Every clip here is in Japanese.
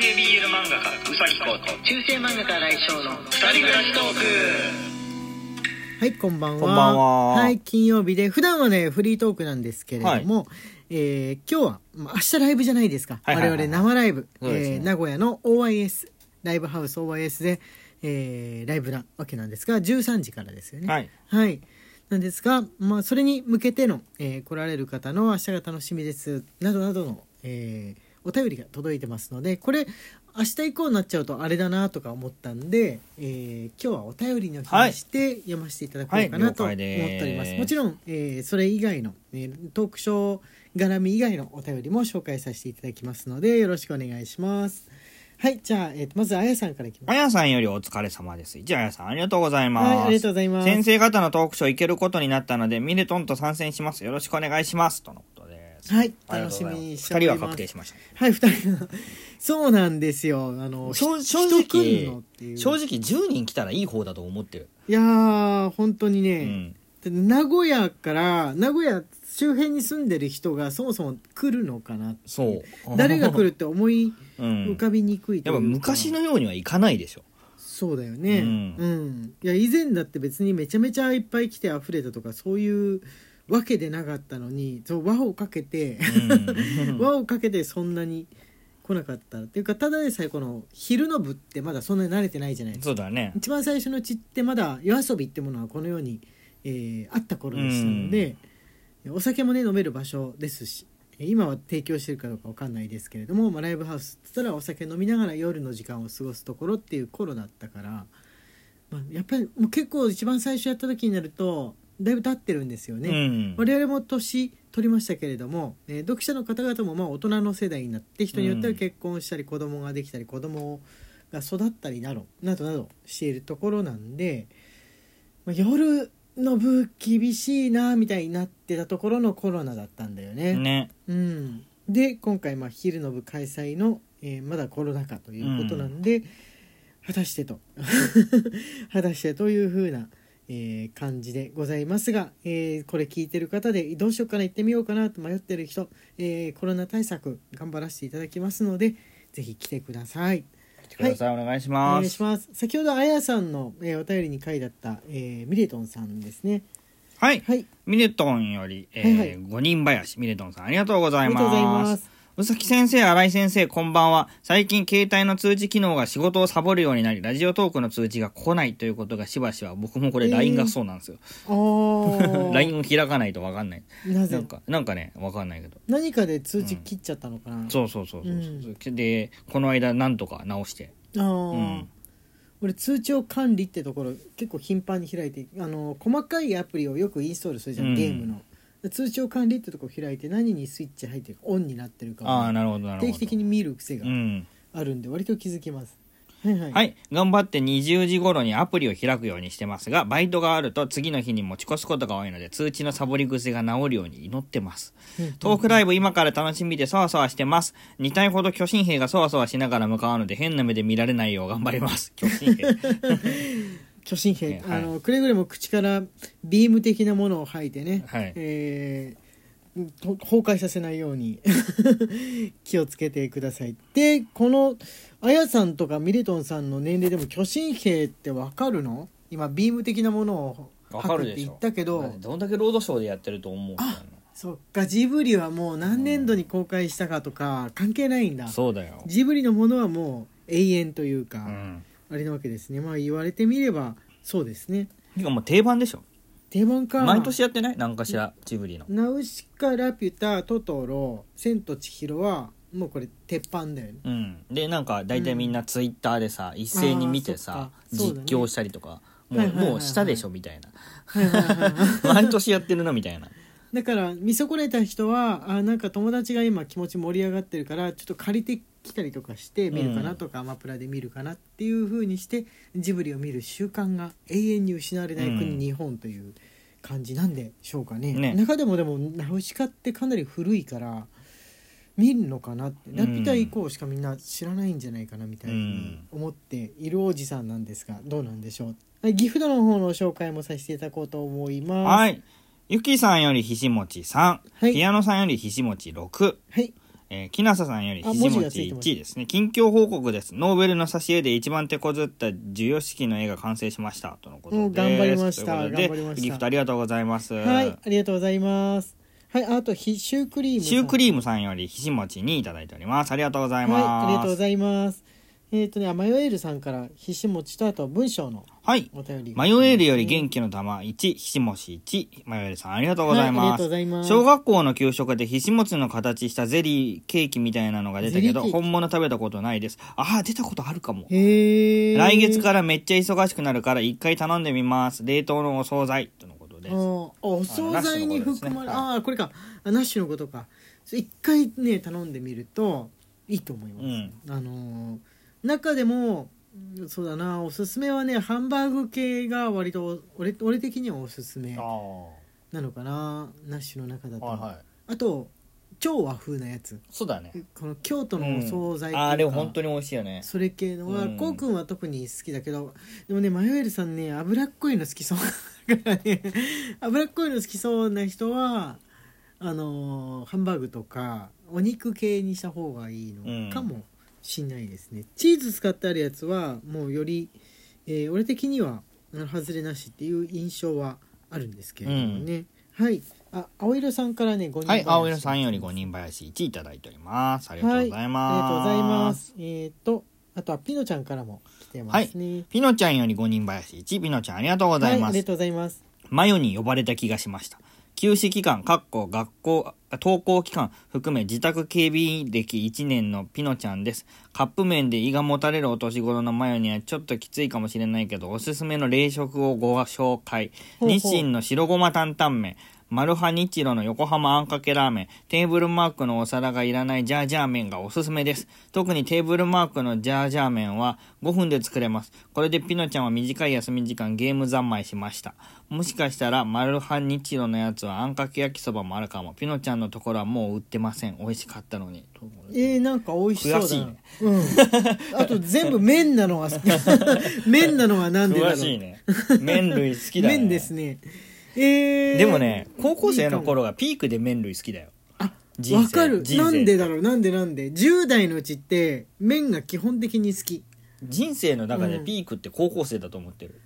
系 BL 漫画家うさぎこと中世漫画家来翔の二人暮らしトークはいこんばんは。こんばんは。い金曜日で普段はねフリートークなんですけれども、えー今日は、まあ、明日ライブじゃないですか、はいはいはい。我々生ライブ、ね。えー名古屋の OIS ライブハウス OIS で、えーライブなわけなんですが13時からですよね。はい。はい。なんですが、まあ、それに向けての、えー来られる方の明日が楽しみです。などなどの、えーお便りが届いてますのでこれ明日以降になっちゃうとあれだなとか思ったんで、えー今日はお便りの日にして読ませていただこうかなと思っております、はい了解ですもちろん、えーそれ以外の、えートークショー絡み以外のお便りも紹介させていただきますのでよろしくお願いしますはいじゃあ、えーとまずあやさんからいきますあやさんよりお疲れ様です。じゃあ、あやさんありがとうございます。はいありがとうございます先生方のトークショー行けることになったので、ミネトンと参戦します。よろしくお願いします。とのこ。はい楽しみにしております二人は確定しました。はい、二人が。そうなんですよ。あの、正直正直10人来たらいい方だと思ってる。いやー、本当にうね、ん。で名古屋から、名古屋周辺に住んでる人がそもそも来るのかなってそう。誰が来るって思いうん浮かびにくいというかやっぱ昔のようにはいかないでしょ。そうだよね。ううんん。いや、以前だって別にめちゃめちゃいっぱい来て溢れたとか、そういうわけでなかったのに、そう輪をかけて、うん。輪をかけてそんなに来なかったっていうかただでさえこの昼の部ってまだそんなに慣れてないじゃないですか。そうだね。一番最初のうちってまだ夜遊びってものはこのように、えーあった頃でしたので、お酒もね飲める場所ですしえー今は提供してるかどうかわかんないですけれども、まあ、ライブハウスって言ったらお酒飲みながら夜の時間を過ごすところっていう頃だったから、まあ、やっぱりもう結構一番最初やった時になるとだいぶ経ってるんですよね。うん。我々も年取りましたけれども、えー読者の方々もまあ大人の世代になって人によっては結婚したり子供ができたり子供が育ったりなどなどなどしているところなんで、まあ、夜の部厳しいなみたいになってたところのコロナだったんだよね。ね。うん、で今回まあ昼の部開催の、えーまだコロナ禍ということなんで、果たしてと 果たしてというふうな、えー感じでございますが、えーこれ聞いてる方でどうしようかな行ってみようかなと迷ってる人、えーコロナ対策頑張らせていただきますのでぜひ来てください。来てください。お願いしおます願いし。ます先ほどあやさんの、えーお便りに書いてあった、えーミレトンさんですねはい。はいミネトンより、えーはいはい五人林、ミネトンさん、ありがとうございありがとうございま。ますすうさき先生、新井先生、こんばんは。最近、携帯の通知機能が仕事をサボるようになり、ラジオトークの通知が来ないということがしばしば、僕もこれえー LINE がそうなんですよ。あー LINE を開かないとわかんない。なぜ？なんか、なんかね、わかんないけど。何かで通知切っちゃったのかな、そうそうそうそうそう、で、この間、なんとか直して。ああ、うん俺通帳管理ってところ結構頻繁に開いてあの細かいアプリをよくインストールするじゃん、うんゲームので通帳管理ってとこ開いて何にスイッチ入ってるかオンになってるかああ、をなるほど、なるほど。定期的に見る癖がうん。あるんで割と気づきます、はいはい、はい。頑張って20時頃にアプリを開くようにしてますが、バイトがあると次の日に持ち越すことが多いので、通知のサボり癖が治るように祈ってます。うんトークライブ今から楽しみでそわそわしてます。2体ほど巨神兵がそわそわしながら向かうので変な目で見られないよう頑張ります。巨神兵。巨神兵、ねはい。あのくれぐれも口からビーム的なものを吐いてね、はい。えーと崩壊させないように 気をつけてください。でこのあやさんとかミレトンさんの年齢でも巨神兵ってわかるの？今ビーム的なものを吐くって。言ったけど。どんだけロードショーでやってると思うあそっか。ジブリはもう何年度に公開したかとか関係ないんだ。そうだよ。ジブリのものはもう永遠というか、うん。あれなわけですねまあ言われてみればそうですねてかもう定番でしょ。定番か毎年やってない？何かしら、ジブリの。ナウシカラピュタトトロ千と千尋はもうこれ鉄板だよねうん。で、なんか大体みんなツイッターでさ、一斉に見てさね実況したりとか、も、はいうもうしたでしょみたいな。毎年やってるなみたいな。だから見損ねた人はあなんか友達が今気持ち盛り上がってるからちょっと借りてきたりとかして見るかなとか、アマプラで見るかなっていう風にしてジブリを見る習慣が永遠に失われない国、うん。日本という感じなんでしょうかね。ね。中でもでもナウシカってかなり古いから見るのかなって。ラピュタ以降しかみんな知らないんじゃないかなみたいに思っているおじさんなんですがどうなんでしょう。はいギフトの方の紹介もさせていただこうと思います。はい。ゆきさんよりひしもち3、はい。ピアノさんよりひしもち6、はいえー、木なささんよりあひじもち文字がついてます1位ですね。近況報告です。ノーベルの挿絵で一番手こずった授与式の絵が完成しました。とのことです。うん頑張りました頑張りましたギフトありがとうございます。はいありがとうございますはいあとひシュークリームシュークリームさんよりひしもちにいただいております。ありがとうございます。はいありがとうございますえっ、とねあマヨエールさんからひしもちとあと文章のはい。お便りマヨエールより元気の玉1、ひしもし1。マヨエールさんありがとうございます。ございます小学校の給食でひしもちの形したゼリーケーキみたいなのが出たけど、本物食べたことないです。ああ、出たことあるかも。へえ来月からめっちゃ忙しくなるから一回頼んでみます。冷凍のお惣菜。とのことです。お惣菜に含まれあああーこれかあナッシュのことか一回ね頼んでみるといいと思います、うんあのー中でもうんそうだなおすすめはねハンバーグ系が割と俺俺的にはおすすめあなのかなナッシュの中だと、あはいはい。あと超和風なやつ。そうだね。この京都のお惣菜うか、ああれ本当に美味しいよね。それ系のは、うん。こうくんは特に好きだけどでもねマヨエルさんね脂っこいの好きそう。だからね脂っこいの好きそうな人はあのーハンバーグとかお肉系にした方がいいのかも。しんないですね、チーズ使ってあるやつはもうより、えー俺的には外れなしっていう印象はあるんですけれどもね、はいあ青色さんからね5人はい、青色さんより五人林1いただいております。ありがとうございます。はい、ありがとうございます。えっ、と、あとはピノちゃんからも来てますね。ピノちゃんより五人林1、ピノちゃんありがとうございます。ありがとうございます。マヨに呼ばれた気がしました。休止期間、学校、登校期間含め自宅警備員歴1年のピノちゃんです。カップ麺で胃がもたれるお年頃のマヨにはちょっときついかもしれないけど、おすすめの冷食をご紹介。ほうほう日清の白ごま担々麺。マルハニチロの横浜あんかけラーメン、テーブルマークのお皿がいらないジャージャー麺がおすすめです。特にテーブルマークのジャージャー麺は5分で作れます。これでピノちゃんは短い休み時間ゲーム三昧しました。もしかしたらマルハニチロのやつはあんかけ焼きそばもあるかも。ピノちゃんのところはもう売ってません。美味しかったのに。えー、なんか美味しそうだしいねうん。あと全部麺なのは好き。麺なのはなんでだろう。詳しいね。麺類好きだね。麺ですね。えー、でもね、高校生の頃がピークで麺類好きだよ。あ人生。わかる。人生なんでだろう？なんでなんで？10代のうちって麺が基本的に好き。人生の中でピークって高校生だと思ってる。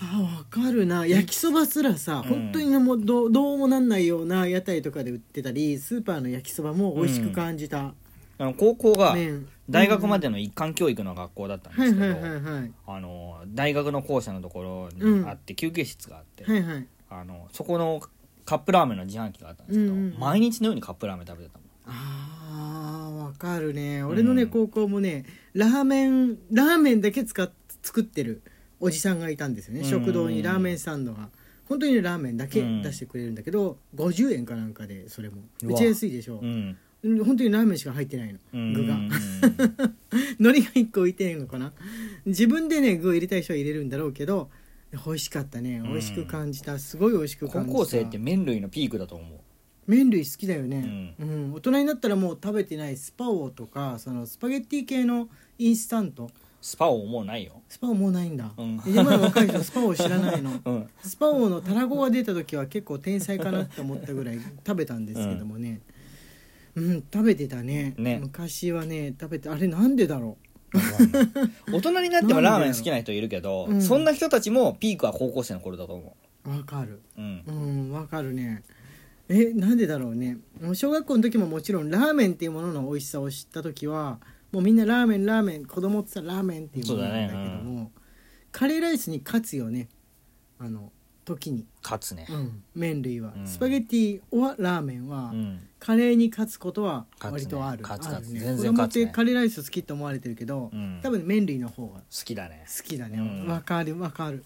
あわかるな。焼きそばすらさ、うん。本当にもうどうどうもなんないような屋台とかで売ってたりスーパーの焼きそばも美味しく感じた。あの高校が麺、大学までの一貫教育の学校だったんですけど、はいはいあの大学の校舎のところにあって、休憩室があって、はいはいあのそこのカップラーメンの自販機があったんですけど、うんうん毎日のようにカップラーメン食べてたもん。あーわかるね。俺のね、うん高校もねラーメンラーメンだけ使っ作ってるおじさんがいたんですよね、うん。食堂にラーメンスタンドが。本当にラーメンだけうん。出してくれるんだけど、50円かなんかでそれも。うわ。めっちゃ安いでしょ。う、ん。本当にラーメンしか入ってないの。うん。具が。海苔が1個置いてんのかな。自分でね具を入れたい人は入れるんだろうけど美味しかったね。ん。美味しく感じた。すごい美味しく高感じた。校生って麺類のピークだと思う。麺類好きだよね、うん。大人になったらもう食べてないスパオとかそのスパゲッティ系のインスタント。スパオもうないよ。スパオもうないんだ、うん。今の若い人スパオ知らないの？うん。スパオのタラゴが出た時は結構天才かなって思ったぐらい食べたんですけどもね。うん、食べてたね。ね。昔はね食べてあれなんでだろ大人になってもラーメン好きな人いるけど、うん。そんな人たちもピークは高校生の頃だと思う。わかる。う、うん。うんわかるね。えなんでだろうね。もう小学校の時ももちろんラーメンっていうものの美味しさを知った時はもうみんなラーメンラーメン子供って言ったらラーメンっていうものなんだけどそうだも、カレーライスに勝つよね。あの時に、勝つね。うん、麺類は、うん。スパゲッティはラーメンは、うん。カレーに勝つことは割とある、勝つね勝つ。全然勝つね。てカレーライス好きって思われてるけど、うん。多分麺類の方が好きだね。好きだね。うん。わ、かるわかる。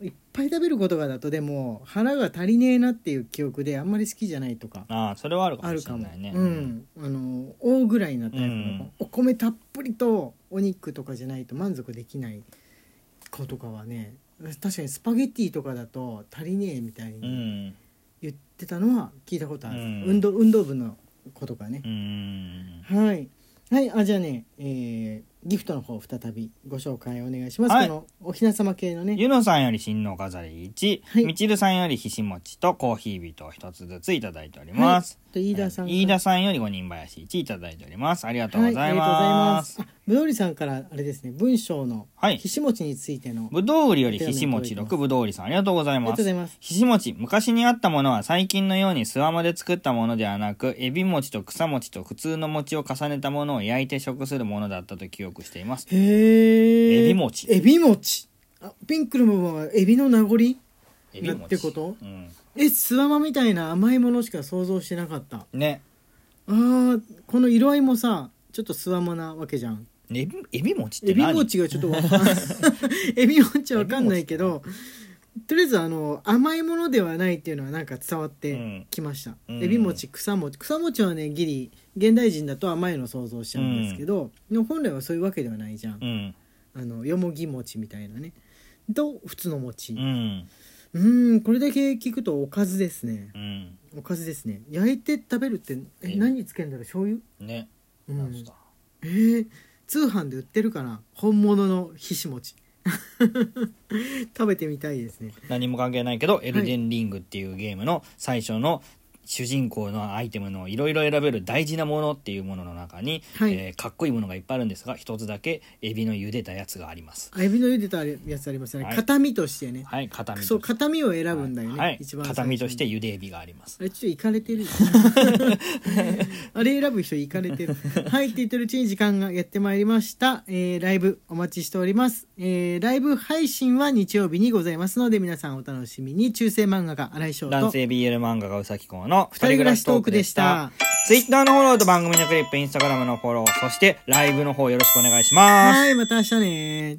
いっぱい食べることがだとでも腹が足りねえなっていう記憶であんまり好きじゃないとかああそれはあるかもあるかもしれないね。うん。あの大ぐらいなタイプの、うん。お米たっぷりとお肉とかじゃないと満足できない子とかはね確かにスパゲッティとかだと足りねえみたいうん。に言ってたのは聞いたことある、うん。運動運動部の子とかね。う、ん。はい。はい。あじゃあね、えーギフトの方再びご紹介お願いします、はい。このおひな様系のね。ゆのさんより新の飾り1、はい。みちるさんよりひしもちとコーヒービトを一つずついただいております。と飯田さん飯田さんより五人林1いただいております。ありがとうございま。す。あぶどうりさんからあれですね文章のはい。ひしもちについての、ぶどう売りよりひしもち6ぶどう売りさんありがとうございありがますとうございます。ひしもち昔にあったものは最近のようにすわまで作ったものではなくエビ餅と草餅と普通の餅を重ねたものを焼いて食するものだったと記憶しています。へえエビ餅。エビ餅。あピンクの部分はエビの名残？エビな餅。ってこと？うん。えスワマみたいな甘いものしか想像してなかった。ね。あーこの色合いもさちょっとスワマなわけじゃんエビエビ餅ってエビ何餅がちょっとわかん エビ餅わかんないけどとりあえずあの甘いものではないっていうのはなんか伝わってきました、うん。エビ餅草餅。草餅はねギリ現代人だと甘いの想像しちゃうんですけど、でも本来はそういうわけではないじゃん、うん。あのよもぎ餅みたいなね。と普通の餅。うん。うーんこれだけ聞くとおかずですね。うん。おかずですね。焼いて食べるってええ何につけるんだろう？醤油？ね。うん。なんすか。えー、通販で売ってるかな本物のひし餅 食べてみたいですね。何も関係ないけど、エルデンリングっていうゲームの最初の主人公のアイテムのいろいろ選べる大事なものっていうものの中に、はい。えーかっこいいものがいっぱいあるんですが一つだけエビの茹でたやつがあります。あエビの茹でたやつありますよね、はい。形見としてね。はい片身とそう形見を選ぶんだよね、はい一番片身として茹でエビがあります。あれちょっといかれてるよ。あれ選ぶ人いかれてる。はいって言ってるうちに時間がやってまいりました、えーライブお待ちしております、えーライブ配信は日曜日にございますので皆さんお楽しみに。中世漫画家新井翔と。男性 BL 漫画がうさきこうの二人暮らしトークでした。ツイッターのフォローと番組のクリップインスタグラムのフォローそしてライブの方よろしくお願いします。はいまた明日ね